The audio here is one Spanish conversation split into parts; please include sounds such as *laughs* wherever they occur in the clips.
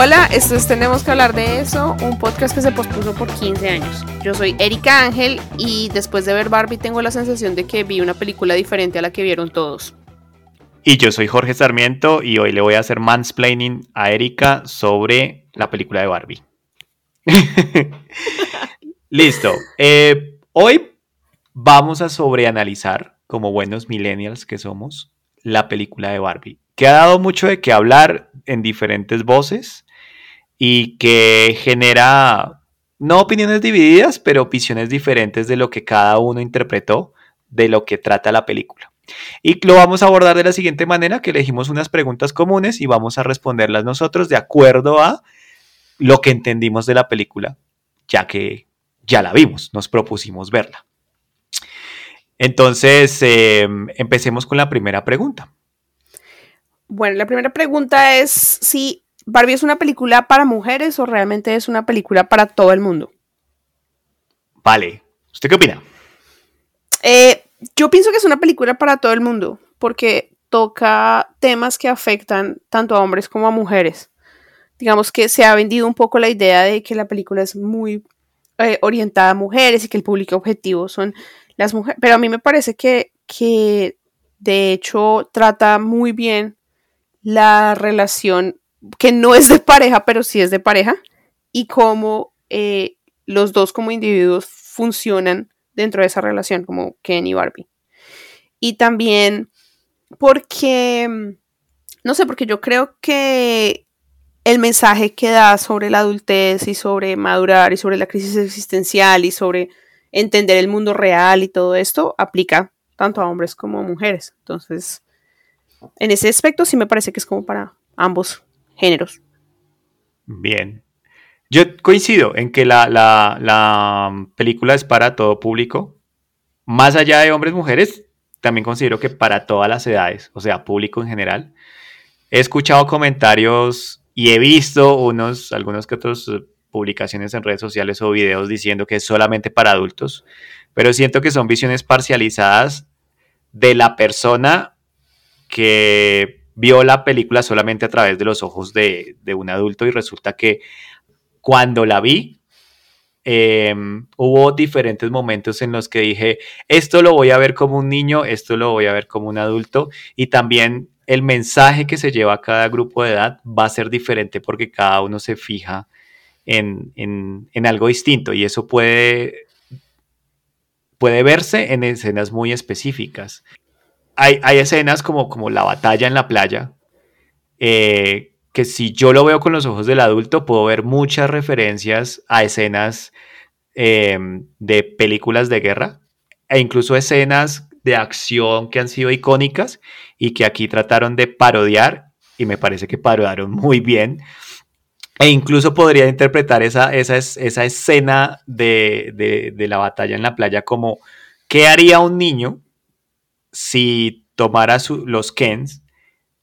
Hola, esto es Tenemos que hablar de eso, un podcast que se pospuso por 15 años. Yo soy Erika Ángel y después de ver Barbie tengo la sensación de que vi una película diferente a la que vieron todos. Y yo soy Jorge Sarmiento y hoy le voy a hacer mansplaining a Erika sobre la película de Barbie. *laughs* Listo. Eh, hoy vamos a sobreanalizar, como buenos millennials que somos, la película de Barbie, que ha dado mucho de qué hablar en diferentes voces y que genera no opiniones divididas, pero opiniones diferentes de lo que cada uno interpretó de lo que trata la película. Y lo vamos a abordar de la siguiente manera, que elegimos unas preguntas comunes y vamos a responderlas nosotros de acuerdo a lo que entendimos de la película, ya que ya la vimos, nos propusimos verla. Entonces, em, empecemos con la primera pregunta. Bueno, la primera pregunta es si ¿Barbie es una película para mujeres o realmente es una película para todo el mundo? Vale. ¿Usted qué opina? Eh, yo pienso que es una película para todo el mundo porque toca temas que afectan tanto a hombres como a mujeres. Digamos que se ha vendido un poco la idea de que la película es muy eh, orientada a mujeres y que el público objetivo son las mujeres, pero a mí me parece que, que de hecho trata muy bien la relación que no es de pareja, pero sí es de pareja, y cómo eh, los dos como individuos funcionan dentro de esa relación, como Ken y Barbie. Y también porque, no sé, porque yo creo que el mensaje que da sobre la adultez y sobre madurar y sobre la crisis existencial y sobre entender el mundo real y todo esto aplica tanto a hombres como a mujeres. Entonces, en ese aspecto sí me parece que es como para ambos géneros. Bien. Yo coincido en que la, película es para todo público. Más allá de hombres mujeres, también considero que para todas las edades, o sea, público en general. He escuchado comentarios y he visto unos, algunos que otros eh, publicaciones en redes sociales o videos diciendo que es solamente para adultos, pero siento que son visiones parcializadas de la persona que vio la película solamente a través de los ojos de, un adulto y resulta que cuando la vi, em, hubo diferentes momentos en los que dije, esto lo voy a ver como un niño, esto lo voy a ver como un adulto y también el mensaje que se lleva a cada grupo de edad va a ser diferente porque cada uno se fija en, algo distinto y eso puede, puede verse en escenas muy específicas. Hay, escenas como, como la batalla en la playa, eh, que si yo lo veo con los ojos del adulto, puedo ver muchas referencias a escenas em, de películas de guerra e incluso escenas de acción que han sido icónicas y que aquí trataron de parodiar y me parece que parodiaron *laughs* muy bien. E incluso podría interpretar esa, esa, esa escena de, de la batalla en la playa como, ¿qué haría un niño si tomara los Kens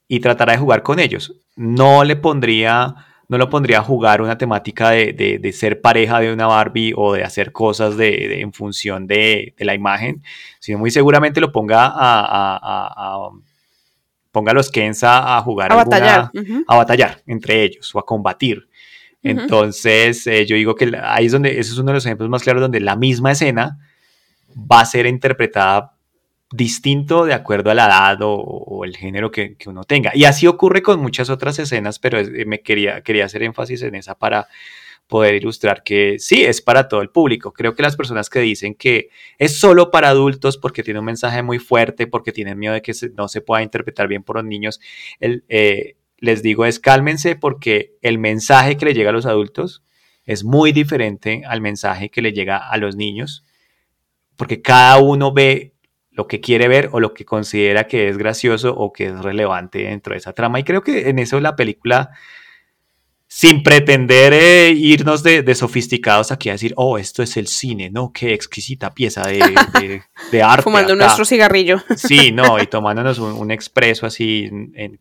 y tratara de jugar con ellos. No le pondría, no lo pondría a jugar una temática de, ser pareja de una Barbie o de hacer cosas de, en función de, la imagen, sino muy seguramente lo ponga a, ponga a los Kens a, jugar a batallar, a batallar entre ellos o a combatir. Entonces, eh, yo digo que ahí es donde, ese es uno de los ejemplos más claros donde la misma escena va a ser interpretada distinto de acuerdo a la edad o, el género que, uno tenga. Y así ocurre con muchas otras escenas, pero me quería, quería hacer énfasis en esa para poder ilustrar que sí, es para todo el público. Creo que las personas que dicen que es solo para adultos porque tiene un mensaje muy fuerte, porque tienen miedo de que no se pueda interpretar bien por los niños, eh, les digo es cálmense porque el mensaje que le llega a los adultos es muy diferente al mensaje que le llega a los niños, porque cada uno ve lo que quiere ver o lo que considera que es gracioso o que es relevante dentro de esa trama. Y creo que en eso la película sin pretender eh, irnos de, sofisticados aquí a decir, oh, esto es el cine, ¿no? Qué exquisita pieza de, de, *laughs* arte. Fumando nuestro cigarrillo. Sí, no, y tomándonos un, expreso así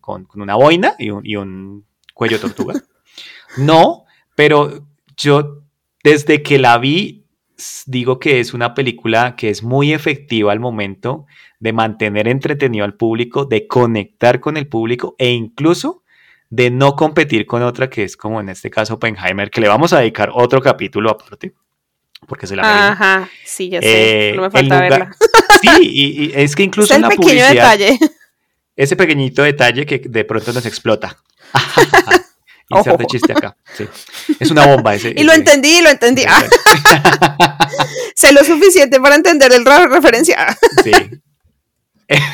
con, una boina y un, y un cuello tortuga. No, pero yo desde que la vi digo que es una película que es muy efectiva al momento de mantener entretenido al público, de conectar con el público e incluso de no competir con otra que es como en este caso Oppenheimer, que le vamos a dedicar otro capítulo aparte. Porque se la Ajá, sí, ya sé. no me eh, falta verla. *laughs* Sí, y, es que incluso es el pequeño detalle. Ese pequeñito detalle que de pronto nos explota. *laughs* Inserte chiste acá. Sí. *laughs* Es una bomba ese. y lo entendí, lo entendí. *laughs* sé lo suficiente para entender el referencia. sí. *laughs*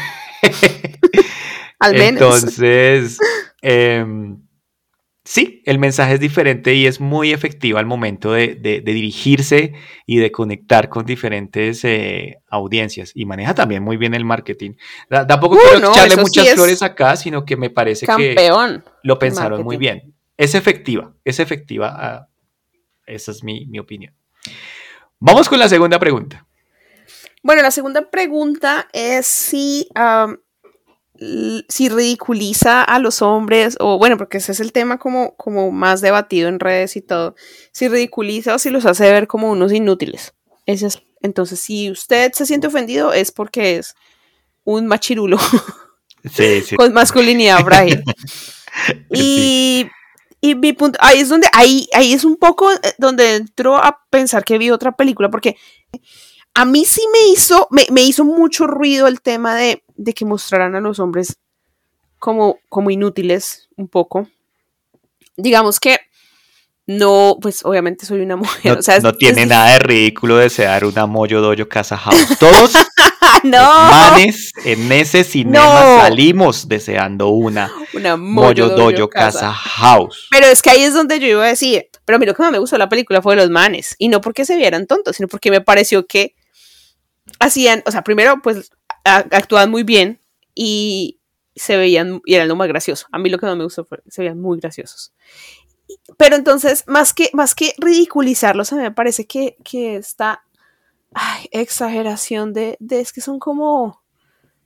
Al menos. Entonces, em, sí, el mensaje es diferente y es muy efectivo al momento de, dirigirse y de conectar con diferentes eh, audiencias. Y maneja también muy bien el marketing. tampoco uh, quiero echarle muchas flores acá, sino que me parece que lo pensaron muy bien. Es efectiva, es efectiva. Ah, esa es mi, opinión. Vamos con la segunda pregunta. Bueno, la segunda pregunta es si si ridiculiza a los hombres, o bueno, porque ese es el tema como, como más debatido en redes y todo, si ridiculiza o si los hace ver como unos inútiles. Ese es, entonces, si usted se siente ofendido es porque es un machirulo *laughs* con masculinidad frágil. *laughs* y, y mi punto, ahí es donde, ahí, ahí es un poco eh, donde entro a pensar que vi otra película, porque a mí sí me hizo, me hizo mucho ruido el tema de de que mostraran a los hombres como, como inútiles un poco. Digamos que no, pues obviamente soy una *laughs* mujer. No, tiene nada de ridículo desear una Moyo Doyo Casa House. Todos *laughs* *laughs* no. manes en ese cinema salimos deseando una, una Moyo, Doyo, Casa, House. Pero es que ahí es donde yo iba a decir, pero a mí lo que más me gustó de la película fue los manes. Y no porque se vieran tontos, sino porque me pareció que hacían, o sea, primero, pues actuaban muy bien y se veían, y eran lo más gracioso. A mí lo que no me gustó fue, se veían muy graciosos. Pero entonces, más que, más que ridiculizarlos, a mí me parece que, que esta exageración de, de, es que son como,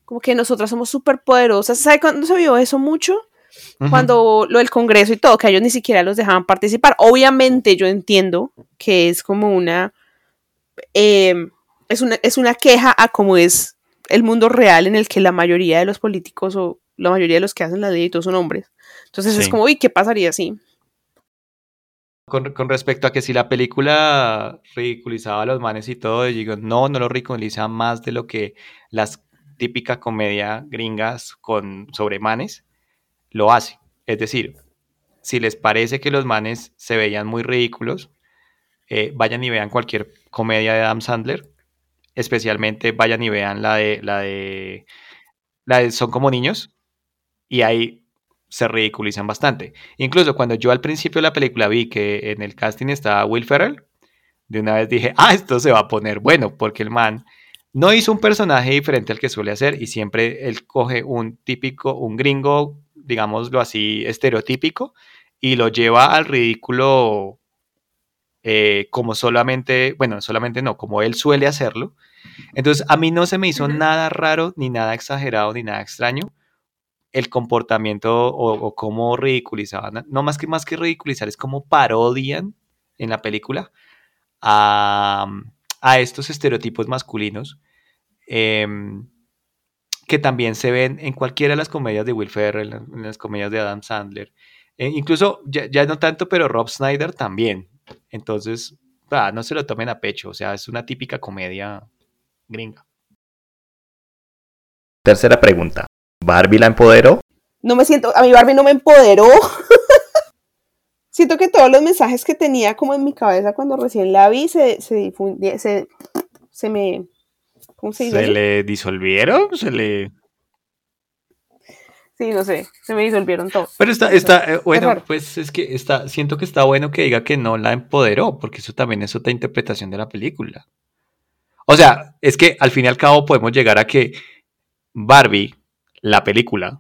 como que nosotras somos súper poderosas. ¿Sabe cuándo se vio eso mucho? Cuando lo del Congreso y todo, que ellos ni siquiera los dejaban participar. Obviamente yo entiendo que es como una, em, es una, es una queja a cómo es el mundo real en el que la mayoría de los políticos o la mayoría de los que hacen la ley son hombres. Entonces es como, uy, ¿qué pasaría si? Con, respecto a que si la película ridiculizaba a los manes y todo, digo, no, no lo ridiculiza más de lo que las típicas comedia gringas con sobre manes lo hace. Es decir, si les parece que los manes se veían muy ridículos, eh, vayan y vean cualquier comedia de Adam Sandler especialmente vayan y vean la de, la de, la de Son como niños, y ahí se ridiculizan bastante. Incluso cuando yo al principio de la película vi que en el casting estaba Will Ferrell, de una vez dije, ah, esto se va a poner bueno, porque el man no hizo un personaje diferente al que suele hacer y siempre él coge un típico, un gringo, digámoslo así, estereotípico, y lo lleva al ridículo eh, como solamente, bueno, solamente no, como él suele hacerlo. Entonces, a mí no se me hizo nada raro, ni nada exagerado, ni nada extraño el comportamiento o, cómo ridiculizaban, no más que más que ridiculizar, es como parodian en la película a, estos estereotipos masculinos em, que también se ven en cualquiera de las comedias de Will Ferrell, en las comedias de Adam Sandler, e incluso ya, ya, no tanto, pero Rob Snyder también. Entonces, no se lo tomen a pecho, o sea, es una típica comedia gringa. Tercera pregunta. ¿Barbie la empoderó? No me siento, a mi Barbie no me empoderó. *laughs* siento que todos los mensajes que tenía como en mi cabeza cuando recién la vi se, se, se, se me... ¿Cómo se dice? ¿Se le disolvieron? ¿Se le...? Sí, no sé, se me disolvieron todos. Pero está, está, eh, bueno, pues es que está, siento que está bueno que diga que no la empoderó, porque eso también es otra interpretación de la película. O sea, es que al fin y al cabo podemos llegar a que Barbie, la película,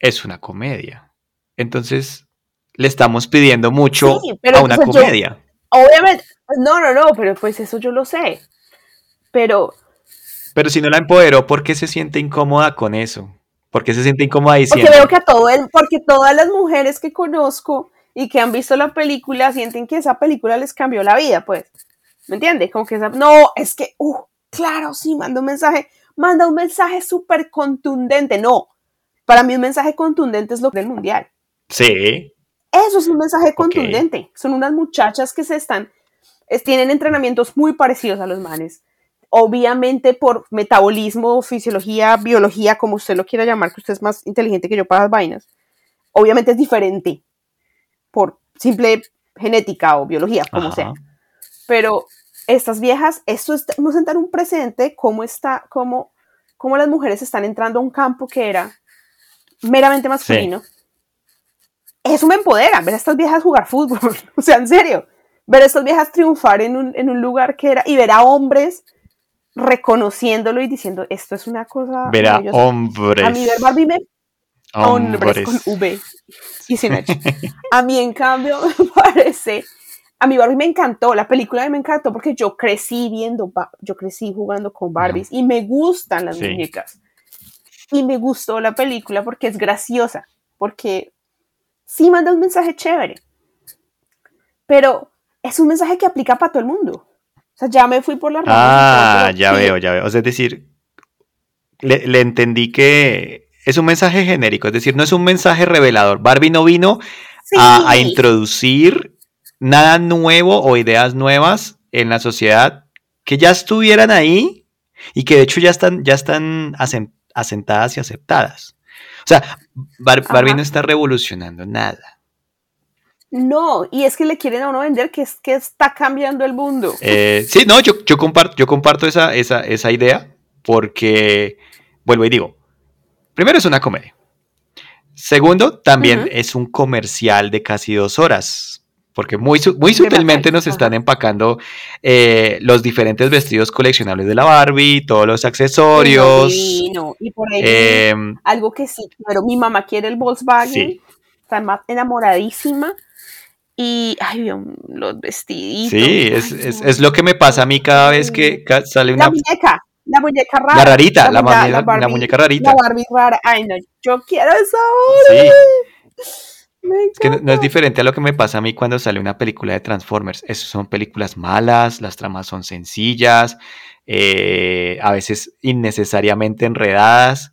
es una comedia. Entonces, le estamos pidiendo mucho a una comedia. obviamente, no, no, no, pero pues eso yo lo sé. Pero... Pero si no la empoderó, ¿por qué se siente incómoda con eso? ¿Por qué se siente incómoda diciendo? Porque veo que a todo el, porque todas las mujeres que conozco y que han visto la película sienten que esa película les cambió la vida, pues. ¿Me entiendes? Como que esa, no, es que, uh, claro, sí, manda un mensaje, manda un mensaje súper contundente. No, para mí un mensaje contundente es lo del mundial. Sí. Eso es un mensaje contundente. Son unas muchachas que se están, tienen entrenamientos muy parecidos a los manes. Obviamente por metabolismo, fisiología, biología, como usted lo quiera llamar, que usted es más inteligente que yo para las vainas. Obviamente es diferente por simple genética o biología, como sea. Pero estas viejas, esto es, sentar un precedente, cómo está, cómo, cómo las mujeres están entrando a un campo que era meramente masculino. Eso me empodera, ver a estas viejas jugar fútbol, *laughs* o sea, en serio, ver a estas viejas triunfar en un, en un lugar que era, y ver a hombres reconociéndolo y diciendo, esto es una cosa... Ver a hombres. A mí ver Barbie me... Hombres. con V y sin H. A mí, en cambio, *laughs* me parece a mí Barbie me encantó, la película me encantó porque yo crecí viendo, yo crecí jugando con Barbies y me gustan las muñecas. Y me gustó la película porque es graciosa, porque sí manda un mensaje chévere, pero es un mensaje que aplica para todo el mundo. O sea, ya me fui por la Ah, ya veo, ya veo. O sea, es decir, le, entendí que es un mensaje genérico, es decir, no es un mensaje revelador. Barbie no vino a, a introducir nada nuevo o ideas nuevas en la sociedad que ya estuvieran ahí y que de hecho ya están, ya están asentadas y aceptadas. O sea, Barbie no está revolucionando nada. No, y es que le quieren a uno vender que, es, que está cambiando el mundo. Eh, sí, no, yo, yo, comparto, yo comparto esa, esa, esa idea porque, vuelvo y digo, primero es una comedia. Segundo, también es un comercial de casi dos horas porque muy, muy sutilmente nos están empacando eh, los diferentes vestidos coleccionables de la Barbie, todos los accesorios. Y por ahí em, algo que sí, pero mi mamá quiere el Volkswagen, está enamoradísima. Y, ay, los vestiditos. Sí, es, lo que me pasa a mí cada vez que sale una... La muñeca, la muñeca rara. La rarita, la, muñeca rarita. La Barbie rara, ay no, yo quiero esa Sí. Es que no, es diferente a lo que me pasa a mí cuando sale una película de Transformers. Esas son películas malas, las tramas son sencillas, eh, a veces innecesariamente enredadas.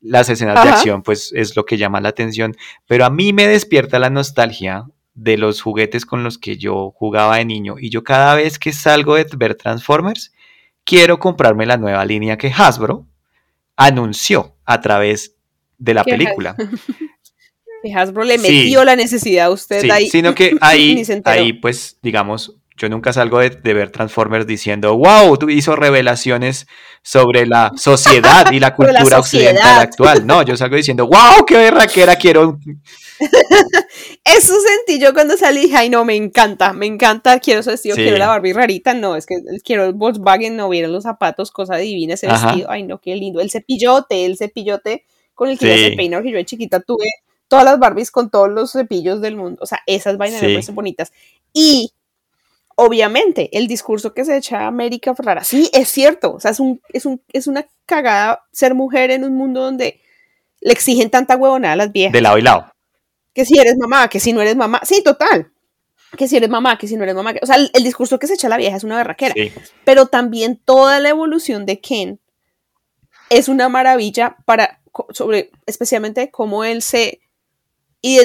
Las escenas de acción, pues es lo que llama la atención. Pero a mí me despierta la nostalgia de los juguetes con los que yo jugaba de niño. Y yo cada vez que salgo de ver Transformers, quiero comprarme la nueva línea que Hasbro anunció a través de la película. *laughs* Hasbro le metió la necesidad a usted sí, ahí. Sino que *laughs* ahí, ahí, pues, digamos, yo nunca salgo de, ver Transformers diciendo, wow, tú hizo revelaciones sobre la *laughs* sociedad y la cultura occidental actual. No, yo salgo diciendo, wow, qué berraquera quiero. *laughs* Eso sentí yo cuando salí, ay no, me encanta, me encanta, quiero ese vestido, quiero la Barbie rarita, no, es que quiero el Volkswagen, no vieron los zapatos, cosa divina ese vestido, ay no, qué lindo, el cepillote, el cepillote con el que sí. se peinó, que yo de chiquita tuve todas las Barbies con todos los cepillos del mundo. O sea, esas vainas me parecen bonitas. Y obviamente, el discurso que se echa a América Ferrara, sí, es cierto. O sea, es, un, es, un, es una cagada ser mujer en un mundo donde le exigen tanta huevonada a las viejas. De lado y lado. Que si eres mamá, que si no eres mamá. Sí, total. Que si eres mamá, que si no eres mamá. O sea, el, discurso que se echa a la vieja es una berraquera. Pero también toda la evolución de Ken es una maravilla para, sobre, especialmente cómo él se y,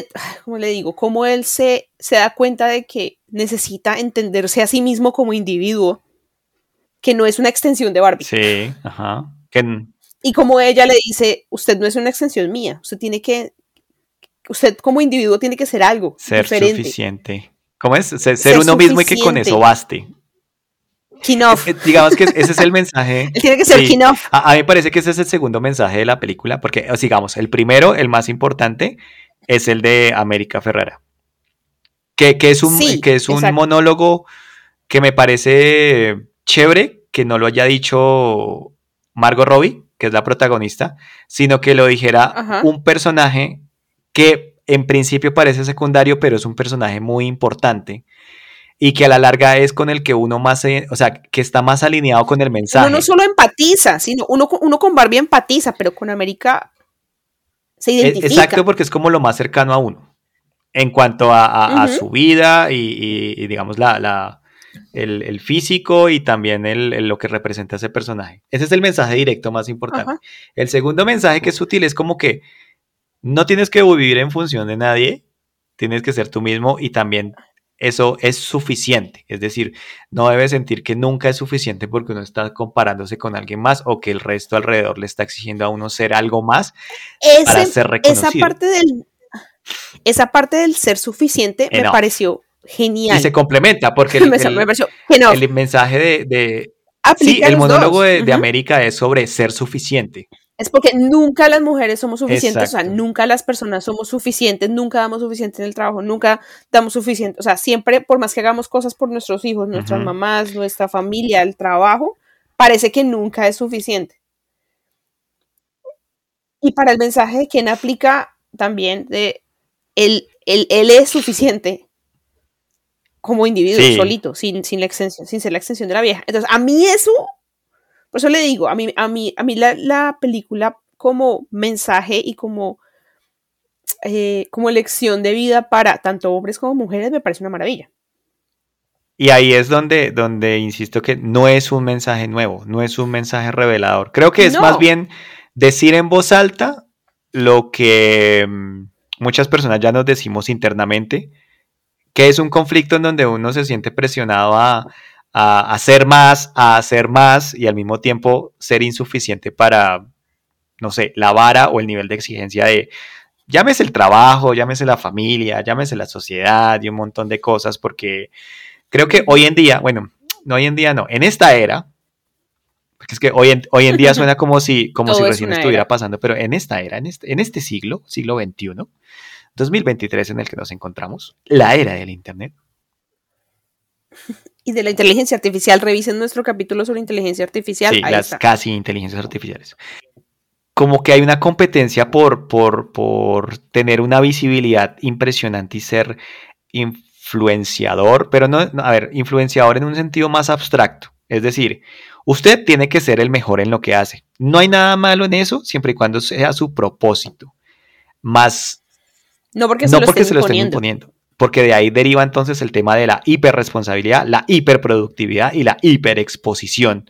como le digo, cómo él se, se da cuenta de que necesita entenderse a sí mismo como individuo, que no es una extensión de Barbie. Sí, ajá. Y como ella le dice, usted no es una extensión mía, usted tiene que, usted como individuo tiene que ser algo. Ser suficiente. ¿Cómo es? Ser, uno mismo y que con eso baste. Kinoff. Eh, digamos que ese es el mensaje. *laughs* tiene que ser sí. A, a, mí me parece que ese es el segundo mensaje de la película, porque, digamos, el primero, el más importante, es el de América Ferrara. Que, es un, que es un monólogo que me parece chévere que no lo haya dicho Margot Robbie, que es la protagonista, sino que lo dijera un personaje que en principio parece secundario, pero es un personaje muy importante y que a la larga es con el que uno más, o sea, que está más alineado con el mensaje. Uno no solo empatiza, sino uno, uno con Barbie empatiza, pero con América se e, identifica. Exacto, porque es como lo más cercano a uno en cuanto a, su vida y, digamos, la, el, físico y también el, lo que representa ese personaje. Ese es el mensaje directo más importante. El segundo mensaje que es sutil es como que no tienes que vivir en función de nadie, tienes que ser tú mismo y también eso es suficiente. Es decir, no debes sentir que nunca es suficiente porque uno está comparándose con alguien más o que el resto alrededor le está exigiendo a uno ser algo más para ser reconocido. Esa parte del, esa parte del ser suficiente me pareció genial. Y se complementa porque el, *laughs* mensaje de, sí, el monólogo de, América es sobre ser suficiente. Es porque nunca las mujeres somos suficientes, o sea, nunca las personas somos suficientes, nunca damos suficiente en el trabajo, nunca damos suficiente, o sea, siempre, por más que hagamos cosas por nuestros hijos, nuestras mamás, nuestra familia, el trabajo, parece que nunca es suficiente. Y para el mensaje de quien aplica también de él, él, es suficiente como individuo solito, sin, sin, la extensión, sin ser la extensión de la vieja. Entonces, a mí eso, por eso le digo, a mí, a mí, a mí la, película como mensaje y como, eh, como lección de vida para tanto hombres como mujeres me parece una maravilla. Y ahí es donde, donde insisto que no es un mensaje nuevo, no es un mensaje revelador. Creo que es más bien decir en voz alta lo que mm, muchas personas ya nos decimos internamente, que es un conflicto en donde uno se siente presionado a, hacer más, a hacer más y al mismo tiempo ser insuficiente para, no sé, la vara o el nivel de exigencia de, llámese el trabajo, llámese la familia, llámese la sociedad y un montón de cosas, porque creo que hoy en día, bueno, no hoy en día no, en esta era, porque es que hoy en, hoy en día *laughs* suena como si, como si recién estuviera pasando, pero en esta era, en este, en este siglo, siglo XXI, 2023 en el que nos encontramos, la era del Internet. Y de la inteligencia artificial, revisen nuestro capítulo sobre inteligencia artificial. Sí, las casi inteligencias artificiales. Como que hay una competencia por, por, por tener una visibilidad impresionante y ser influenciador, pero no, a ver, influenciador en un sentido más abstracto. Es decir, usted tiene que ser el mejor en lo que hace. No hay nada malo en eso, siempre y cuando sea su propósito. Más no porque, se, lo, estén imponiendo. Porque de ahí deriva entonces el tema de la hiperresponsabilidad, la hiperproductividad y la hiperexposición,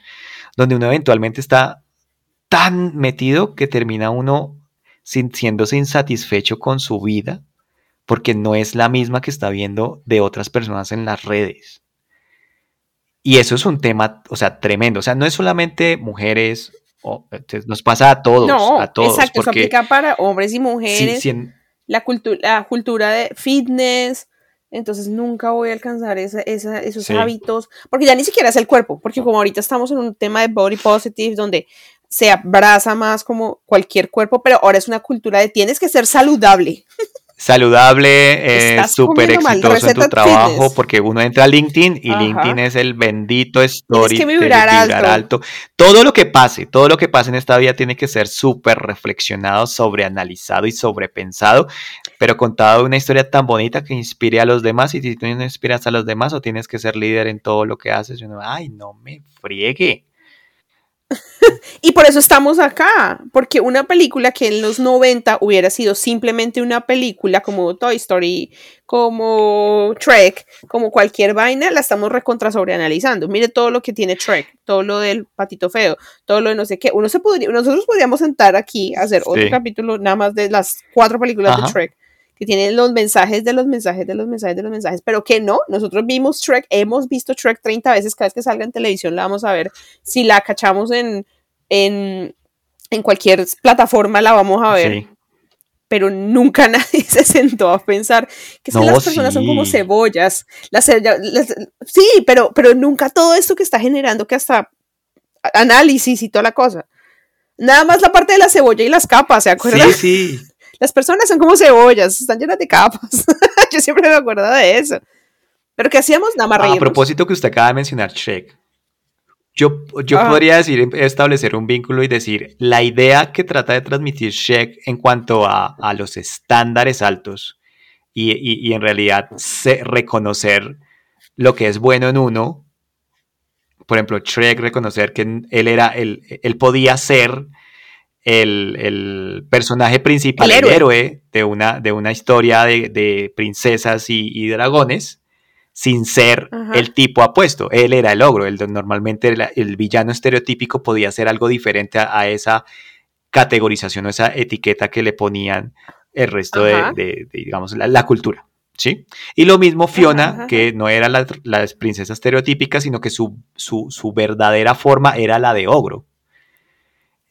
donde uno eventualmente está tan metido que termina uno sintiéndose insatisfecho con su vida porque no es la misma que está viendo de otras personas en las redes. Y eso es un tema, o sea, tremendo. O sea, no es solamente mujeres, nos pasa a todos. No, a todos, exacto, eso aplica para hombres y mujeres la, cultura la cultura de fitness, entonces nunca voy a alcanzar esos hábitos, porque ya ni siquiera es el cuerpo, porque como ahorita estamos en un tema de body positive, donde se abraza más como cualquier cuerpo, pero ahora es una cultura de tienes que ser saludable. *laughs* saludable, eh, súper exitoso en tu trabajo, porque uno entra a LinkedIn y LinkedIn es el bendito story que vibrar, alto. Todo lo que pase, todo lo que pase en esta vida tiene que ser súper reflexionado, sobreanalizado y sobrepensado, pero contado una historia tan bonita que inspire a los demás. Y si tú no inspiras a los demás o tienes que ser líder en todo lo que haces, uno, ay, no me friegue. *laughs* y por eso estamos acá, porque una película que en los 90 hubiera sido simplemente una película como Toy Story, como Trek, como cualquier vaina, la estamos recontra sobreanalizando. Mire todo lo que tiene Trek, todo lo del patito feo, todo lo de no sé qué. Uno se podría, nosotros podríamos sentar aquí a hacer otro capítulo nada más de las cuatro películas de Trek que tienen los mensajes de los mensajes de los mensajes de los mensajes, pero que no, nosotros vimos Trek, hemos visto Trek 30 veces, cada vez que salga en televisión la vamos a ver, si la cachamos en, en, cualquier plataforma la vamos a ver. Pero nunca *laughs* nadie se sentó a pensar que, las personas son como cebollas. Las, sí, pero, pero nunca todo esto que está generando que hasta análisis y toda la cosa. Nada más la parte de la cebolla y las capas, ¿se acuerdan? Sí, sí. Las personas son como cebollas, están llenas de capas. *laughs* Yo siempre me acuerdo de eso. Pero ¿qué hacíamos? Nada más A propósito que usted acaba de mencionar Shrek. Yo, yo Ah. podría decir, establecer un vínculo y decir, la idea que trata de transmitir Shrek en cuanto a, a los estándares altos y, y- y en realidad se- reconocer lo que es bueno en uno, por ejemplo, Shrek reconocer que él era, él, él podía ser el, el personaje principal, El el héroe. de, una, de una historia de, de princesas y, y dragones, sin ser Ajá. el tipo apuesto. Él era el ogro, el, normalmente el, el villano estereotípico podía ser algo diferente a, a esa categorización o esa etiqueta que le ponían el resto de, Ajá. de- de, digamos, la, la cultura. ¿Sí? Y lo mismo Fiona, Ajá, ajá. que no era la, la princesa estereotípica, sino que su, su, su verdadera forma era la de ogro.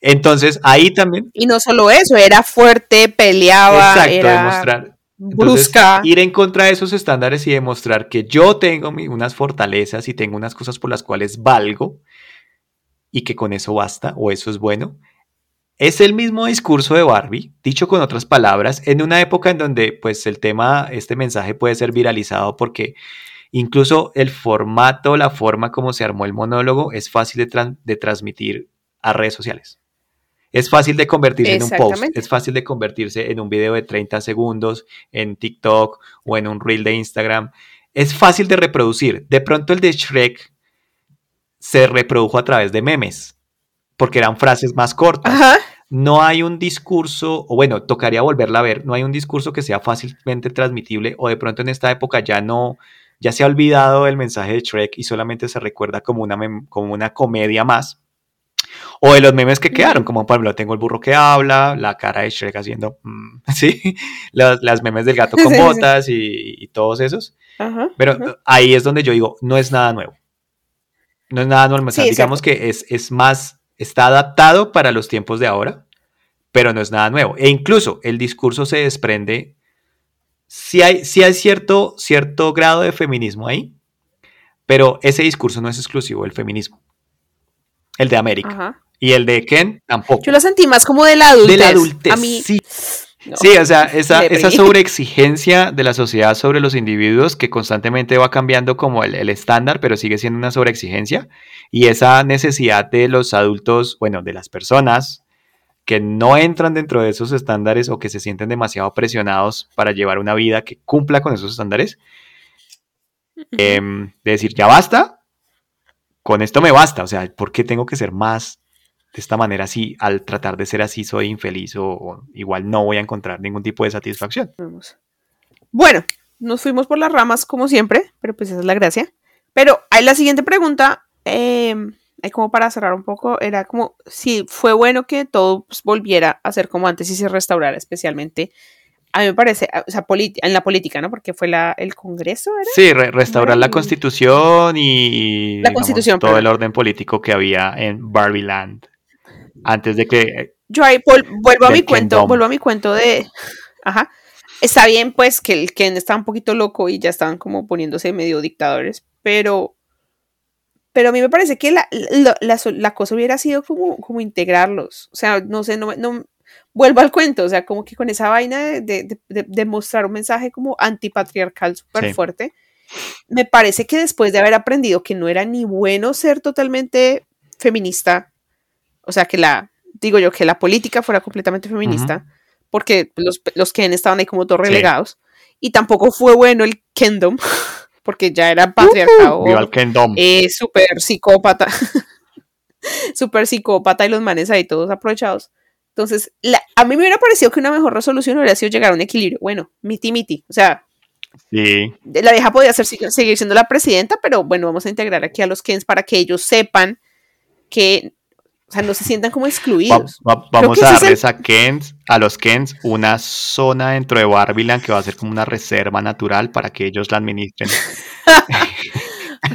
Entonces, ahí también, Y no solo eso, era fuerte, peleaba, exacto, era demostrar. Entonces, brusca. ir en contra de esos estándares y demostrar que yo tengo mi- unas fortalezas y tengo unas cosas por las cuales valgo y que con eso basta o eso es bueno. Es el mismo discurso de Barbie, dicho con otras palabras, en una época en donde pues el tema, este mensaje puede ser viralizado porque incluso el formato, la forma como se armó el monólogo es fácil de, tran- de transmitir a redes sociales. Es fácil de convertirse en un post, es fácil de convertirse en un video de 30 segundos en TikTok o en un reel de Instagram. Es fácil de reproducir. De pronto el de Shrek se reprodujo a través de memes, porque eran frases más cortas Ajá. no hay un discurso, o bueno, tocaría volverla a ver, no hay un discurso que sea fácilmente transmitible, o de pronto en esta época ya no, ya se ha olvidado el mensaje de Shrek y solamente se recuerda como una, como una comedia más. O de los memes que quedaron, como por ejemplo, tengo el burro que habla, la cara de Shrek haciendo, mm, *laughs* sí, las, las memes del gato con Sí, sí, sí. botas y, y todos esos. Ajá. Pero ajá. ahí es donde yo digo, no es nada nuevo. No es nada nuevo. O sea, Sí, digamos que es, es más, está adaptado para los tiempos de ahora, pero no es nada nuevo. E incluso el discurso se desprende, si hay, sí hay cierto, cierto grado de feminismo ahí, pero ese discurso no es exclusivo del feminismo. El de América. Ajá. Y el de Ken tampoco. Yo lo sentí más como de la adultez. de la adultez. A mí, sí. no. Sí, o sea, esa, sobreexigencia de la sociedad sobre los individuos que constantemente va cambiando como el, el estándar, pero sigue siendo una sobreexigencia. Y esa necesidad de los adultos, bueno, de las personas que no entran dentro de esos estándares o que se sienten demasiado presionados para llevar una vida que cumpla con esos estándares, em, de decir, ya basta, con esto me basta. O sea, ¿por qué tengo que ser más de esta manera si al tratar de ser así soy infeliz o, igual no voy a encontrar ningún tipo de satisfacción? Bueno, nos fuimos por las ramas como siempre, pero pues esa es la gracia. Pero hay la siguiente pregunta, eh, como para cerrar un poco, era como si fue bueno que todo pues, volviera a ser como antes y se restaurara especialmente. A mí me parece, o sea, en la política, ¿no? Porque fue la, el Congreso, ¿era? Sí, re- restaurar la Ay. constitución y La digamos, constitución, todo el orden político que había en Barbieland antes de que Yo ahí vuelvo a mi cuento, vuelvo a mi cuento de, ajá, está bien pues que el Ken estaba un poquito loco y ya estaban como poniéndose medio dictadores, pero, pero a mí me parece que la, la, la cosa hubiera sido como, como integrarlos, o sea, no sé, no, no vuelvo al cuento, o sea, como que con esa vaina de, de, de- mostrar un mensaje como antipatriarcal súper Sí. fuerte, me parece que después de haber aprendido que no era ni bueno ser totalmente feminista, o sea, que la, digo yo, que la política fuera completamente feminista, porque los, los Ken estaban ahí como todos Sí. relegados, y tampoco fue bueno el Kendom, *laughs* porque ya era patriarcado, el Kingdom. eh, súper psicópata, *laughs* súper psicópata y los manes ahí todos aprovechados. Entonces, la- a mí me hubiera parecido que una mejor resolución hubiera sido llegar a un equilibrio. Bueno, miti miti. O sea, Sí, la vieja podía ser, seguir siendo la presidenta, pero bueno, vamos a integrar aquí a los Kens para que ellos sepan que, o sea, no se sientan como excluidos. va- vamos a el- darles a Kens, a los Kens, una zona dentro de Barbieland que va a ser como una reserva natural para que ellos la administren. *laughs* *laughs*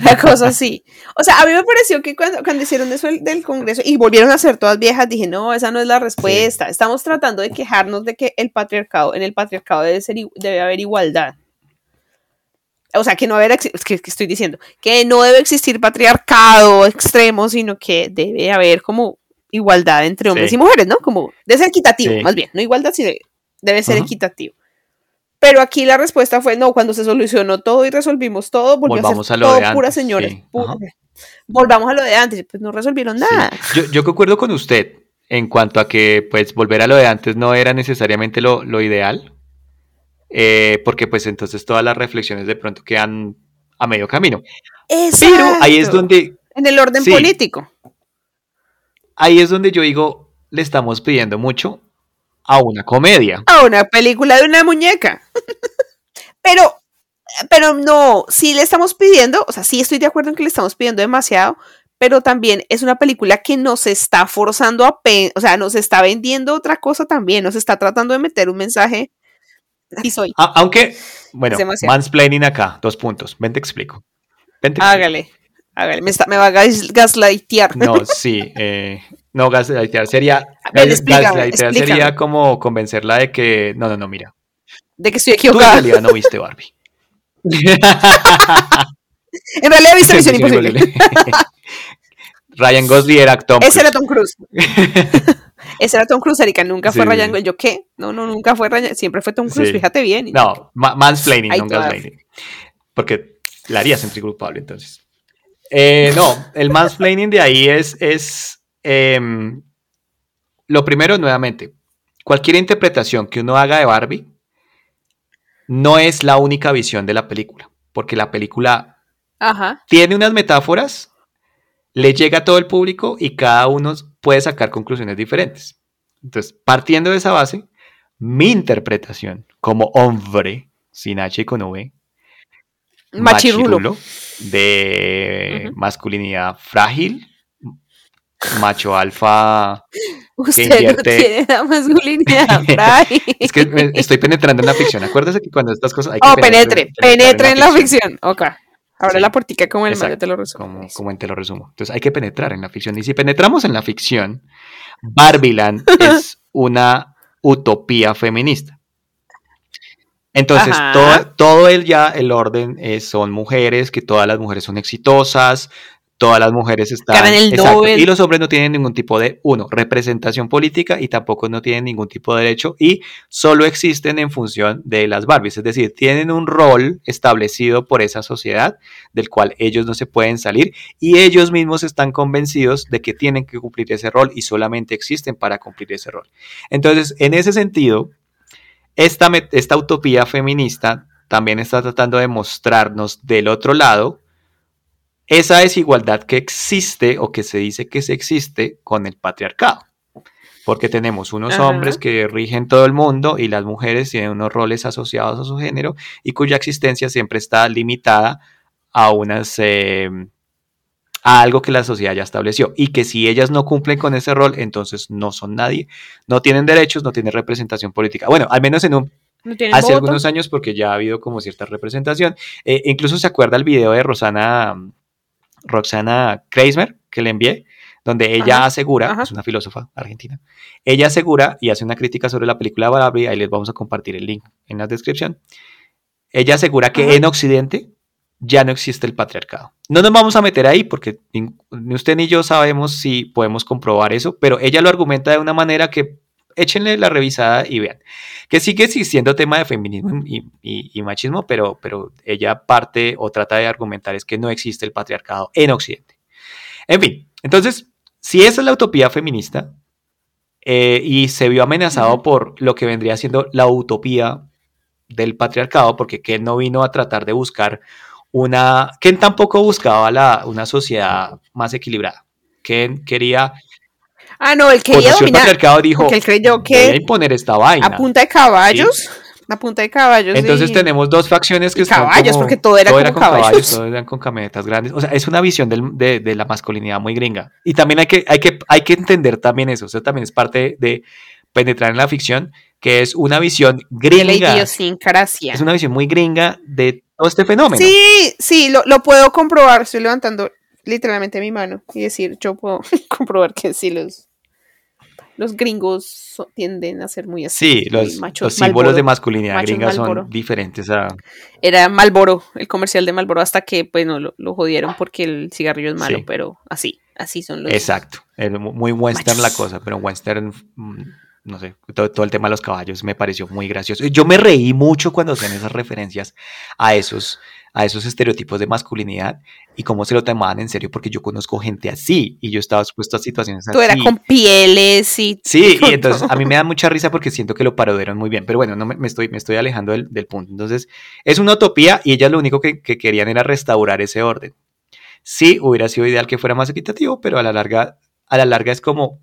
Una cosa así. O sea, a mí me pareció que cuando, cuando hicieron eso del, del Congreso y volvieron a ser todas viejas, dije, no, esa no es la respuesta. Estamos tratando de quejarnos de que el patriarcado, en el patriarcado debe, ser, debe haber igualdad. O sea, que no haber, es que, que estoy diciendo, que no debe existir patriarcado extremo, sino que debe haber como igualdad entre hombres Sí. y mujeres, ¿no? Como debe ser equitativo, Sí. más bien, no igualdad, sino debe ser equitativo. Pero aquí la respuesta fue no, cuando se solucionó todo y resolvimos todo, volvió Volvamos a lo todo de antes, señoras. sí. pu- Ajá. volvamos a lo de antes, pues no resolvieron nada. Yo, yo, concuerdo con usted en cuanto a que pues volver a lo de antes no era necesariamente lo, lo ideal, eh, porque pues entonces todas las reflexiones de pronto quedan a medio camino. Pero ahí es donde... En el orden político. Ahí es donde yo digo, le estamos pidiendo mucho a una comedia. A una película de una muñeca. *laughs* pero, pero no, sí le estamos pidiendo, o sea, sí estoy de acuerdo en que le estamos pidiendo demasiado, pero también es una película que nos está forzando a, o sea, nos está vendiendo otra cosa también, nos está tratando de meter un mensaje. Y soy. aunque, bueno, mansplaining acá, dos puntos. Ven, te explico. hágale, hágale, me, está, me va a gaslightear. No, *laughs* sí, eh, no gaslightear, sería, gaslightear sería como convencerla de que, no, no, no, mira. De que estoy equivocada. Tú en realidad no viste Barbie. *laughs* en realidad viste Misión Imposible. *laughs* Ryan Gosling era Tom Ese era Tom Cruise. Ese era Tom Cruise, Erika, nunca fue Ryan Gosling. ¿Yo qué? No, no, nunca fue Ryan, siempre fue Tom Cruise, fíjate bien. No, mansplaining, no gaslighting. Porque la haría sentir culpable, entonces. Eh, no, el mansplaining de ahí es, es em, lo primero, nuevamente, cualquier interpretación que uno haga de Barbie no es la única visión de la película, porque la película tiene unas metáforas, le llega a todo el público y cada uno puede sacar conclusiones diferentes. Entonces, partiendo de esa base, mi interpretación como hombre, sin H y con V, machirulo, de masculinidad frágil, macho alfa Usted que no tiene la masculinidad *laughs* es que estoy penetrando en la ficción. Acuérdese que cuando estas cosas hay que Oh, penetre, penetre en la ficción. Ok. Ahora la portica como el Mario te lo resumo. Como, en te lo resumo. Entonces hay que penetrar en la ficción. Y si penetramos en la ficción, Barbiland *laughs* es una utopía feminista. Entonces, todo, todo, el ya, el orden son mujeres, que todas las mujeres son exitosas, todas las mujeres están... el y los hombres no tienen ningún tipo de, uno, representación política y tampoco no tienen ningún tipo de derecho y solo existen en función de las Barbies, es decir, tienen un rol establecido por esa sociedad del cual ellos no se pueden salir y ellos mismos están convencidos de que tienen que cumplir ese rol y solamente existen para cumplir ese rol. Entonces, en ese sentido, esta, esta utopía feminista también está tratando de mostrarnos del otro lado esa desigualdad que existe o que se dice que se existe con el patriarcado. Porque tenemos unos hombres que rigen todo el mundo y las mujeres tienen unos roles asociados a su género y cuya existencia siempre está limitada a unas eh, a algo que la sociedad ya estableció y que si ellas no cumplen con ese rol, entonces no son nadie, no tienen derechos, no tienen representación política. Bueno, al menos en un hace algunos años porque ya ha habido como cierta representación. Eh, incluso se acuerda el video de Rosana Roxana Kreismer, que le envié, donde ella asegura, es una filósofa argentina, ella asegura y hace una crítica sobre la película Barbie, ahí les vamos a compartir el link en la descripción. Ella asegura que en Occidente ya no existe el patriarcado. No nos vamos a meter ahí porque ni usted ni yo sabemos si podemos comprobar eso, pero ella lo argumenta de una manera que échenle la revisada y vean. Que sigue existiendo tema de feminismo y, machismo, pero, pero ella parte o trata de argumentar es que no existe el patriarcado en Occidente. En fin, entonces, si esa es la utopía feminista eh, y se vio amenazado por lo que vendría siendo la utopía del patriarcado, porque Ken no vino a tratar de buscar una... Ken tampoco buscaba la, una sociedad más equilibrada. Ken quería Ah, no, él quería dominar. El patriarcado dijo, él creyó que... Voy a imponer esta vaina. A punta de caballos. A punta de caballos. Entonces tenemos dos facciones que están caballos, porque todo era, con, caballos. Todo eran con camionetas grandes. O sea, es una visión de, de, la masculinidad muy gringa. Y también hay que, hay, que, hay que entender también eso. O sea, también es parte de penetrar en la ficción, que es una visión gringa. La idiosincrasia. Es una visión muy gringa de todo este fenómeno. Sí, sí, lo, lo puedo comprobar. Estoy levantando literalmente mi mano y decir, yo puedo *laughs* comprobar que sí los los gringos tienden a ser muy así. Sí, los, símbolos de masculinidad gringa son diferentes a... Era Malboro, el comercial de Malboro, hasta que pues no lo, jodieron porque el cigarrillo es malo, pero así, así son los... Exacto, muy western la cosa, pero western, mm, no sé, todo, el tema de los caballos me pareció muy gracioso. Yo me reí mucho cuando hacen esas referencias a esos a esos estereotipos de masculinidad y cómo se lo tomaban en serio, porque yo conozco gente así y yo estaba expuesto a situaciones así. Tú era con pieles y... Sí, y entonces a mí me da mucha risa porque siento que lo parodiaron muy bien, pero bueno, no me, me estoy, me estoy alejando del, del, punto. Entonces, es una utopía y ellas lo único que, que querían era restaurar ese orden. Sí, hubiera sido ideal que fuera más equitativo, pero a la larga, a la larga es como...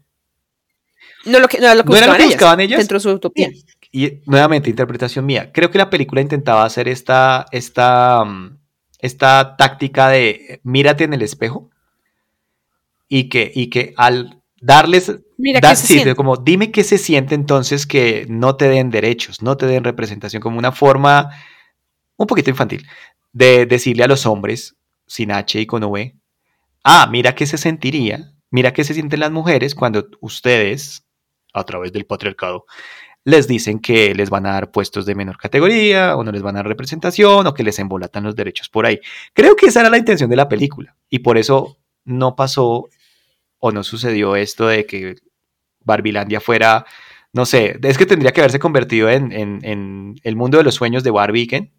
No, lo que, no, lo que ¿No era lo que ellas, buscaban ellas? Dentro de su utopía. Y, y, nuevamente, interpretación mía. Creo que la película intentaba hacer esta, esta, um, esta táctica de mírate en el espejo y que, y que al darles... Mira dar, qué se sí, siente. como dime qué se siente entonces que no te den derechos, no te den representación, como una forma un poquito infantil de decirle a los hombres sin H y con V, ah, mira qué se sentiría, mira qué se sienten las mujeres cuando ustedes, a través del patriarcado, les dicen que les van a dar puestos de menor categoría o no les van a dar representación o que les embolatan los derechos por ahí. Creo que esa era la intención de la película y por eso no pasó o no sucedió esto de que Barbilandia fuera, no sé, es que tendría que haberse convertido en, en, el mundo de los sueños de Barbie.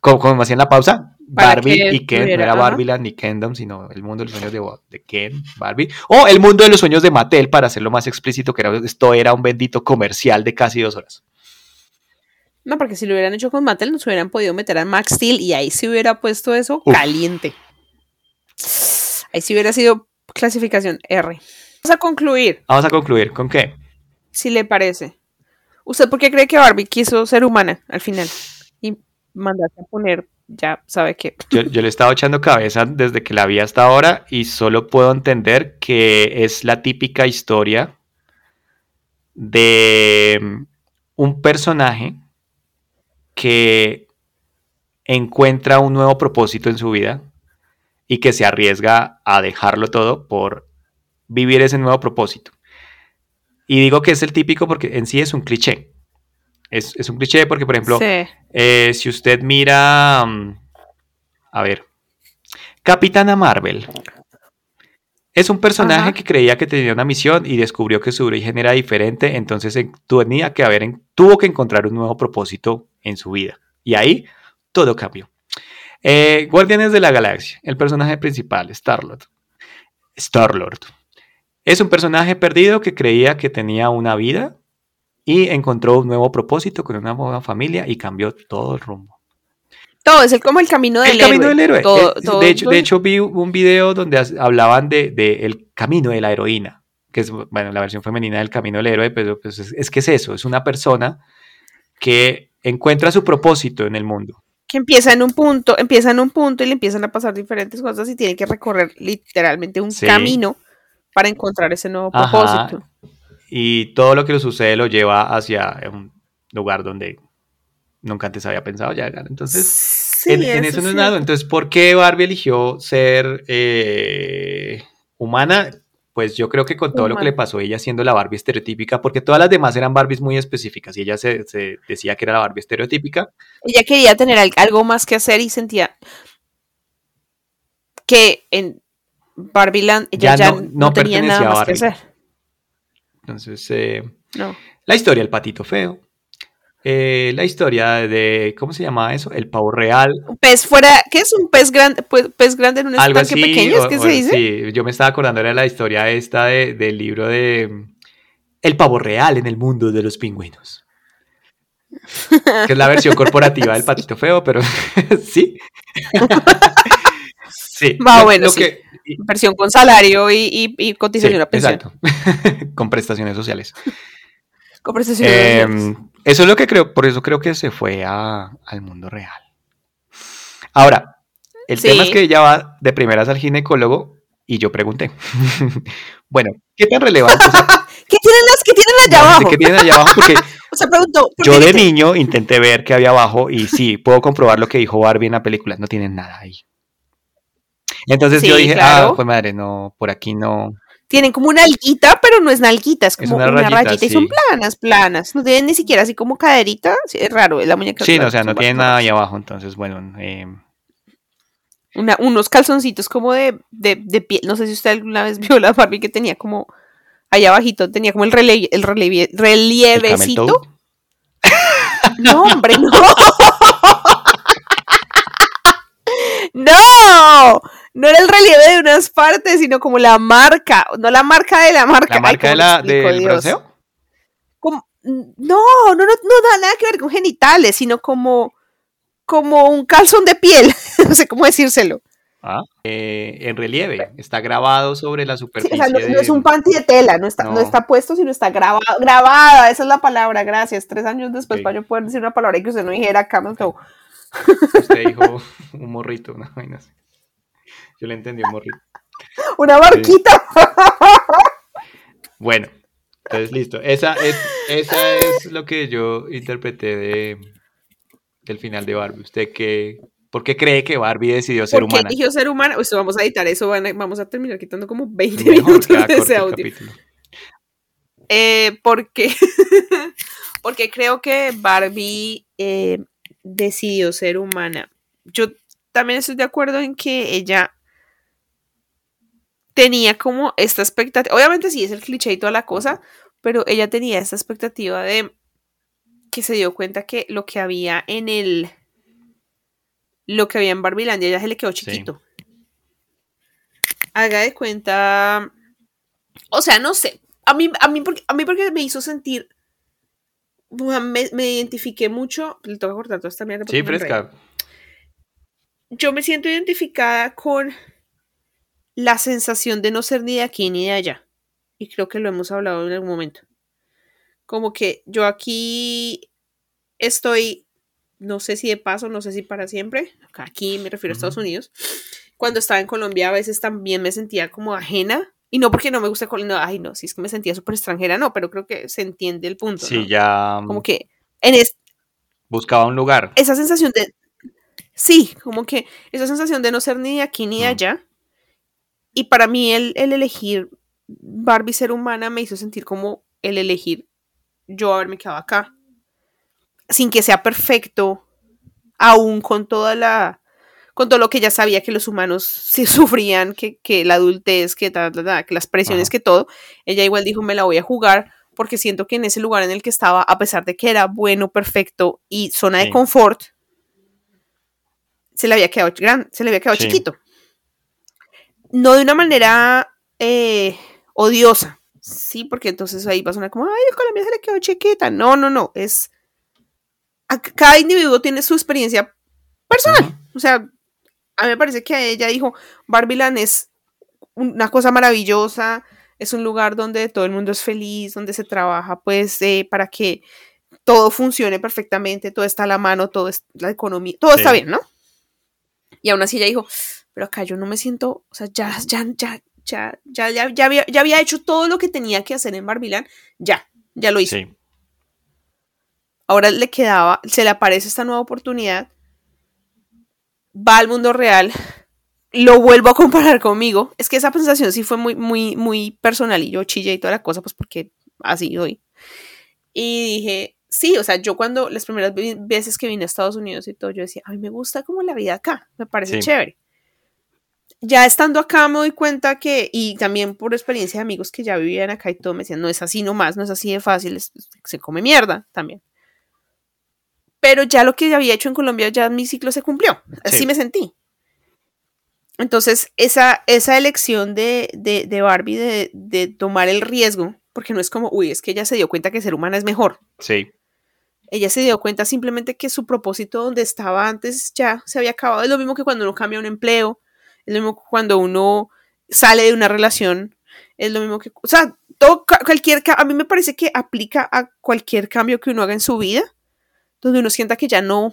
Como, como hacían la pausa, Barbie y Ken, no era ajá. Barbieland ni Kendom, sino el mundo de los sueños de, de Ken, Barbie. O el mundo de los sueños de Mattel, para hacerlo más explícito, que era, esto era un bendito comercial de casi dos horas. No, porque si lo hubieran hecho con Mattel, nos hubieran podido meter a Max Steel y ahí se hubiera puesto eso Uf. caliente. Ahí sí hubiera sido clasificación R. Vamos a concluir, Vamos a concluir con qué. si le parece. ¿Usted por qué cree que Barbie quiso ser humana al final? Y mandarse a poner, ya sabe que. *laughs* Yo, yo le he estado echando cabeza desde que la vi hasta ahora y solo puedo entender que es la típica historia de mm, un personaje que encuentra un nuevo propósito en su vida y que se arriesga a dejarlo todo por vivir ese nuevo propósito. Y digo que es el típico porque en sí es un cliché. Es, es un cliché porque, por ejemplo, Sí. eh, si usted mira, mm, a ver, Capitana Marvel. Es un personaje Ajá. que creía que tenía una misión y descubrió que su origen era diferente, entonces tenía que haber, tuvo que encontrar un nuevo propósito en su vida. Y ahí todo cambió. Eh, Guardianes de la Galaxia, el personaje principal, Star-Lord. Star-Lord. Es un personaje perdido que creía que tenía una vida y encontró un nuevo propósito con una nueva familia y cambió todo el rumbo. Todo, es el, como el camino del el héroe. camino del héroe. Todo- todo- de, hecho, todo- de hecho, vi un video donde hablaban de, de el camino de la heroína, que es bueno, la versión femenina del camino del héroe, pero pues es, es que es eso, es una persona que encuentra su propósito en el mundo. que empieza en un punto, empieza en un punto y le empiezan a pasar diferentes cosas y tiene que recorrer literalmente un Sí. camino para encontrar ese nuevo Ajá. Y todo lo que le sucede lo lleva hacia un lugar donde nunca antes había pensado llegar. Entonces, Sí, en, en eso no es nada. Entonces, ¿por qué Barbie eligió ser eh, humana? Pues yo creo que con todo lo que le pasó a ella siendo la Barbie estereotípica, porque todas las demás eran Barbies muy específicas y ella se, se decía que era la Barbie estereotípica. Ella quería tener al- algo más que hacer y sentía que en Barbieland ella Ya ya, no- no, no tenía nada más que Barbie. hacer. Entonces, eh, No. la historia del patito feo, eh, la historia de, ¿cómo se llamaba eso? El pavo real. Un pez fuera, ¿qué es un pez grande? Pues, pez grande en un estanque así. pequeño, ¿es que se dice? Sí, yo me estaba acordando, era la historia esta de- del libro de El pavo real en el mundo de los pingüinos. *laughs* Que es la versión corporativa del patito feo, pero *laughs* sí. *laughs* sí. Va, bueno, lo sí. que- Versión con salario y, y, y sí, cotización a pensión. exacto. *laughs* Con prestaciones sociales. *laughs* Con prestaciones sociales. Eh, eso es lo que creo, por eso creo que se fue a- al mundo real. Ahora, el Sí. tema es que ella va de primeras al ginecólogo y yo pregunté, *laughs* bueno, ¿qué tan relevante es ¿Qué tienen las que tienen allá no abajo? qué tienen allá abajo? Porque O sea, preguntó. ¿por yo de niño intenté ver qué había abajo y sí, puedo comprobar lo que dijo Barbie en la película, no tienen nada ahí. Entonces yo dije, claro. ah, pues madre, no, por aquí no. Tienen como una alguita, pero no es nalguita, es Es como una una, rayita, rayita. Y son planas, planas. No tienen ni siquiera así como caderita. Sí, es raro, la muñeca. Sí, no, o sea, no bastante nada ahí abajo, entonces, bueno, eh, Una- unos calzoncitos como de, de, de piel. No sé si usted alguna vez *laughs* vio la Barbie que tenía como. Allá abajito tenía como el, rele- el relieve- el camel toe. relievecito. *laughs* No, *laughs* no. espérate, sino como la marca, no la marca de la marca. ¿La marca de la, del broseo? no, no, no, no da nada que ver con genitales, sino como, como un calzón de piel, *laughs* no sé cómo decírselo. Ah, eh, en relieve, está grabado sobre la superficie. o sea, no, es un panty de tela, no está, no. está puesto, sino está grabado, grabada, esa es la palabra, gracias. Tres años después para yo poder decir una palabra y que usted no dijera Camel Toe. Usted dijo *laughs* un morrito, una vaina Yo le entendí un morrito. *laughs* Una barquita. Bueno, entonces listo. Esa es, esa es lo que yo interpreté de, del final de Barbie. ¿Usted qué, ¿Por qué cree que Barbie decidió ser humana? ¿Por qué eligió ser humana? Pues vamos a editar eso, vamos a terminar quitando como 20 minutos de ese audio. Eh, porque, *laughs* porque creo que Barbie eh, decidió ser humana. Yo también estoy de acuerdo en que ella tenía como esta expectativa, obviamente sí es el cliché y toda la cosa, pero ella tenía esta expectativa de que se dio cuenta que lo que había en el lo que había en Barbilandia ya se le quedó chiquito. Haga de cuenta. O sea, no sé. A mí, a mí, porque, a mí porque me hizo sentir. Me, me identifiqué mucho. Le toca cortar toda esta mierda. Sí, fresca. Yo me siento identificada con la sensación de no ser ni de aquí ni de allá. Y creo que lo hemos hablado en algún momento. Como que yo aquí estoy no sé si de paso, no sé si para siempre, aquí me refiero a Estados Unidos, cuando estaba en Colombia a veces también me sentía como ajena, y no porque no me guste Colombia, ay no, si es que me sentía súper extranjera, no, pero creo que se entiende el punto. Sí, ya. Como que en es, buscaba un lugar. Esa sensación de, sí, como que esa sensación de no ser ni de aquí ni de allá, y para mí el, el elegir Barbie ser humana me hizo sentir como el elegir yo haberme quedado acá. Sin que sea perfecto, aún con toda la con todo lo que ya sabía que los humanos *laughs* sí sufrían, que, que la adultez, que, que las presiones, que todo, ella igual dijo, me la voy a jugar, porque siento que en ese lugar en el que estaba, a pesar de que era bueno, perfecto y zona de confort, se le había quedado, gran, se le había quedado chiquito. No de una manera eh, odiosa, sí, porque entonces ahí va a sonar como, ay, Colombia se le quedó chiquita. No, no, no, es cada individuo tiene su experiencia personal. O sea, a mí me parece que ella dijo, Barbiland es una cosa maravillosa, es un lugar donde todo el mundo es feliz, donde se trabaja pues eh, para que todo funcione perfectamente, todo está a la mano, todo es la economía, todo está bien, ¿no? Y aún así ella dijo, pero acá yo no me siento, o sea, ya, ya, ya, ya, ya, ya, ya, había, ya había hecho todo lo que tenía que hacer en Barbiland, ya, ya lo hice. Ahora le quedaba, se le aparece esta nueva oportunidad, va al mundo real, lo vuelvo a comparar conmigo. Es que esa sensación sí fue muy, muy, muy personal y yo chillé y toda la cosa, pues porque así doy. Y dije, sí, o sea, yo cuando las primeras veces que vine a Estados Unidos y todo, yo decía, a mí me gusta como la vida acá, me parece chévere. Ya estando acá me doy cuenta que, y también por experiencia de amigos que ya vivían acá y todo, me decían, no es así nomás, no es así de fácil, se come mierda también pero ya lo que había hecho en Colombia, ya mi ciclo se cumplió. Así me sentí. Entonces, esa, esa elección de, de, Barbie de, de, tomar el riesgo, porque no es como, uy, es que ella se dio cuenta que ser humana es mejor. Sí. Ella se dio cuenta simplemente que su propósito donde estaba antes ya se había acabado. Es lo mismo que cuando uno cambia un empleo, es lo mismo cuando uno sale de una relación, es lo mismo que, o sea, todo, cualquier, a mí me parece que aplica a cualquier cambio que uno haga en su vida donde uno sienta que ya no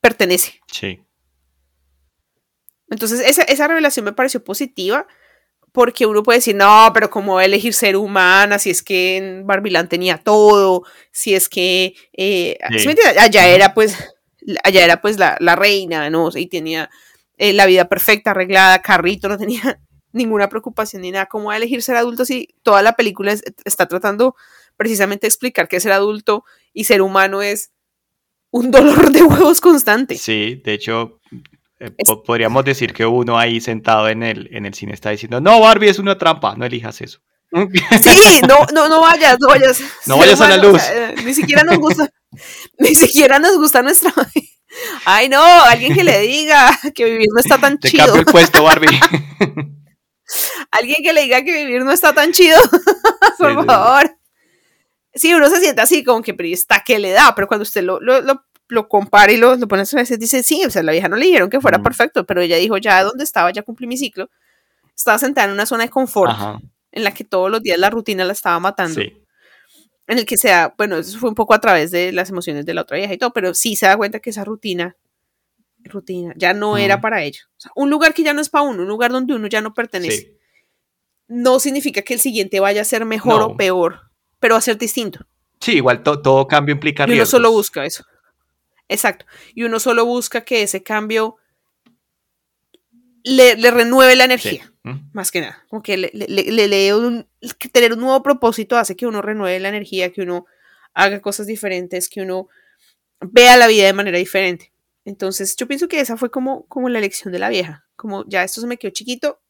pertenece. Sí. Entonces, esa, revelación me pareció positiva porque uno puede decir, no, pero ¿cómo elegir ser humana? Si es que en Barbilán tenía todo, si es que eh, allá era pues, allá era pues la, reina, ¿no? y tenía eh, la vida perfecta, arreglada, carrito, no tenía *laughs* ninguna preocupación ni nada. ¿Cómo elegir ser adulto si toda la película está tratando precisamente de explicar que ser adulto y ser humano es un *laughs* dolor de huevos constante. Sí, de hecho, eh, podríamos decir que uno ahí sentado en el, en el cine está diciendo, no, Barbie es una trampa, no elijas eso. Sí, no, no, no vayas, no vayas. No vayas a la luz. Eh, ni siquiera nos gusta, *laughs* ni siquiera nos gusta nuestra... Ay, no, alguien que le diga que vivir no está tan Te chido. cambio el puesto, Barbie. *laughs* Alguien que le diga que vivir no está tan chido, *laughs* por favor. Sí, uno se siente así, como que, pero está que le da, pero cuando usted lo, lo, lo, compara y lo, lo pone a veces, dice, sí, o sea, la vieja no le dijeron que fuera perfecto, pero ella dijo, ya donde estaba, ya cumplí mi ciclo, estaba sentada en una zona de confort, en la que todos los días la rutina la estaba matando. En el que sea, bueno, eso fue un poco a través de las emociones de la otra vieja y todo, pero sí se da cuenta que esa rutina rutina, ya no era para ella. un lugar que ya no es para uno, un lugar donde uno ya no pertenece. No significa que el siguiente vaya a ser mejor o peor, pero va a ser distinto. Sí, igual todo cambio implica riesgos. Y uno solo busca eso. Exacto. Y uno solo busca que ese cambio le, renueve la energía, más que nada. Como que le, le, un, tener un nuevo propósito hace que uno renueve la energía, que uno haga cosas diferentes, que uno vea la vida de manera diferente. Entonces, yo pienso que esa fue como, como la elección de la vieja. Como ya esto se me quedó chiquito,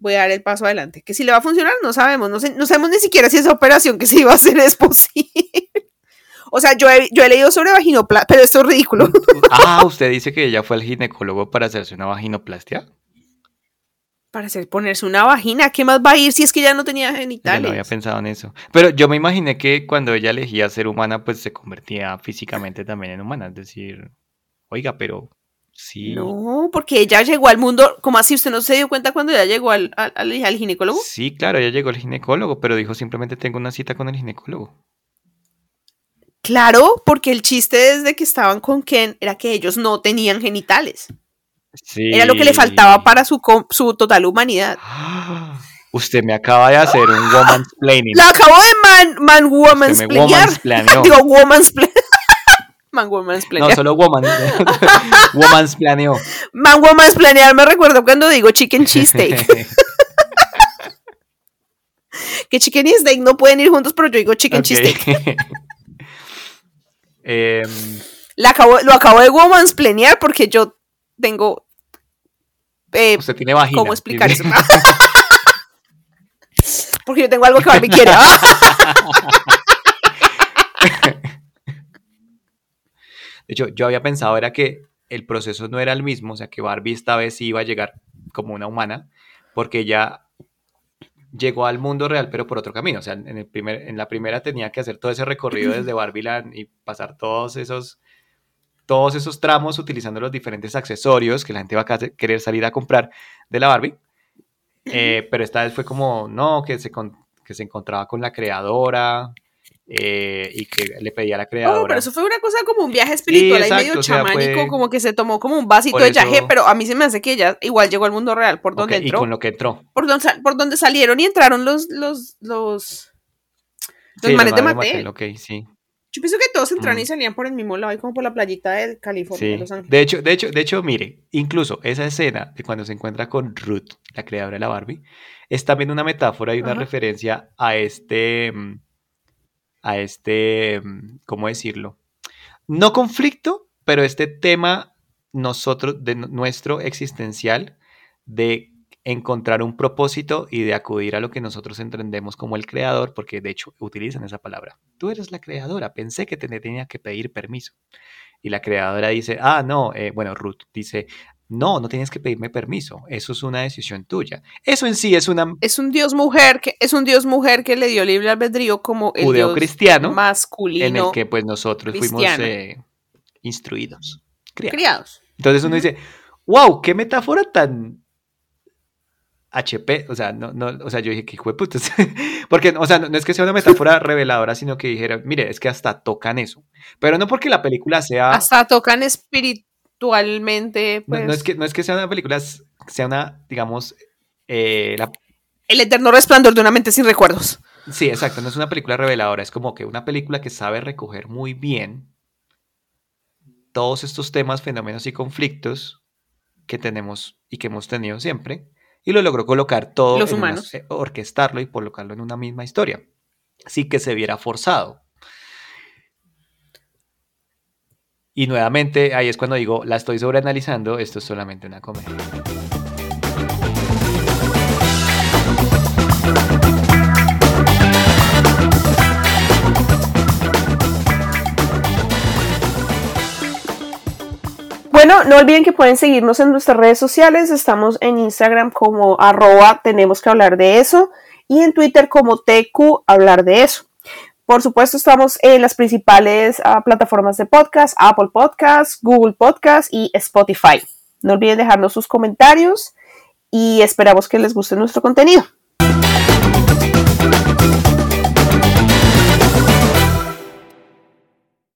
voy a dar el paso adelante. Que si le va a funcionar, no sabemos. No, no sabemos ni siquiera si esa operación que se iba a hacer es posible. *laughs* o sea, yo he, yo he leído sobre vaginoplastia, pero esto es ridículo. *laughs* ah, usted dice que ella fue al ginecólogo para hacerse una vaginoplastia. Para hacer, ponerse una vagina, ¿qué más va a ir si es que ya no tenía genitales? no había pensado en eso. Pero yo me imaginé que cuando ella elegía ser humana, pues se convertía físicamente también en humana. Es decir, Oiga, pero sí. No, porque ella llegó al mundo, ¿cómo así? ¿Usted no se dio cuenta cuando ella llegó al, al, ginecólogo? Sí, claro, ella llegó al ginecólogo, pero dijo simplemente tengo una cita con el ginecólogo. Claro, porque el chiste desde que estaban con Ken era que ellos no tenían genitales. Sí. Era lo que le faltaba para su, su total humanidad. *gasps* Usted me acaba de hacer un woman's planning. *gasps* La acabo de man, man woman's *laughs* Digo, woman's. *laughs* Man Woman's Planear. No, solo Woman. *laughs* woman's Planeó. Man Woman's Planear me recuerdo cuando digo chicken cheesesteak. que chicken y steak no pueden ir juntos, pero yo digo chicken cheesesteak. eh, acabo, lo acabo de Woman's Planear porque yo tengo. Eh, Usted tiene vagina. ¿Cómo explicar eso? *laughs* porque yo tengo algo que Barbie quiere. De hecho, yo había pensado era que el proceso no era el mismo, o sea, que Barbie esta vez iba a llegar como una humana, porque ella llegó al mundo real, pero por otro camino. O sea, en, el primer, en la primera tenía que hacer todo ese recorrido desde Barbieland y pasar todos esos, todos esos tramos utilizando los diferentes accesorios que la gente va a querer salir a comprar de la Barbie. Eh, pero esta vez fue como, no, que se, que se encontraba con la creadora, eh, y que le pedía a la creadora. Oh, pero eso fue una cosa como un viaje espiritual ahí medio chamánico, como que se tomó como un vasito de yaje, pero a mí se me hace que ella igual llegó al mundo real, por donde entró. Y con lo que entró. Por donde, por donde salieron y entraron los, los, los, los manes de Mattel. Ok, sí. Yo pienso que todos entraron y mm. salían por el mismo lado, como por la playita de California. De, hecho, de hecho, de hecho, mire, incluso esa escena de cuando se encuentra con Ruth, la creadora de la Barbie, es también una metáfora y una referencia a este mm, a este, mm, ¿cómo decirlo? No conflicto, pero este tema nosotros, de nuestro existencial, de encontrar un propósito y de acudir a lo que nosotros entendemos como el creador, porque de hecho utilizan esa palabra. Tú eres la creadora, pensé que te tenía que pedir permiso. Y la creadora dice, ah, no, eh, bueno, Ruth dice, no, no tienes que pedirme permiso. Eso es una decisión tuya. Eso en sí es una. Es un dios mujer que es un dios mujer que le dio libre albedrío como el dios cristiano masculino. En el que pues nosotros fuimos eh, instruidos, criados. Entonces uno dice, wow, qué metáfora tan HP, o sea, no, no, o sea, yo dije que hijo de porque, o sea, no, es que sea una metáfora *laughs* reveladora, sino que dijera, mire, es que hasta tocan eso, pero no porque la película sea... Hasta tocan espíritu actualmente. No, es pues que, no es que sea una película, sea una, digamos, eh, El eterno resplandor de una mente sin recuerdos. Sí, exacto, no es una película reveladora, es como que una película que sabe recoger muy bien todos estos temas, fenómenos y conflictos que tenemos y que hemos tenido siempre, y lo logró colocar todo, Los humanos. Orquestarlo y colocarlo en una misma historia, sí que se viera forzado. Y nuevamente ahí es cuando digo, la estoy sobreanalizando, esto es solamente una comedia. No olviden que pueden seguirnos en nuestras redes sociales. Estamos en Instagram como arroba tenemos que hablar de eso y en Twitter como TQ hablar de eso. Por supuesto, estamos en las principales uh, plataformas de podcast, Apple Podcasts, Google Podcasts y Spotify. No olviden dejarnos sus comentarios y esperamos que les guste nuestro contenido.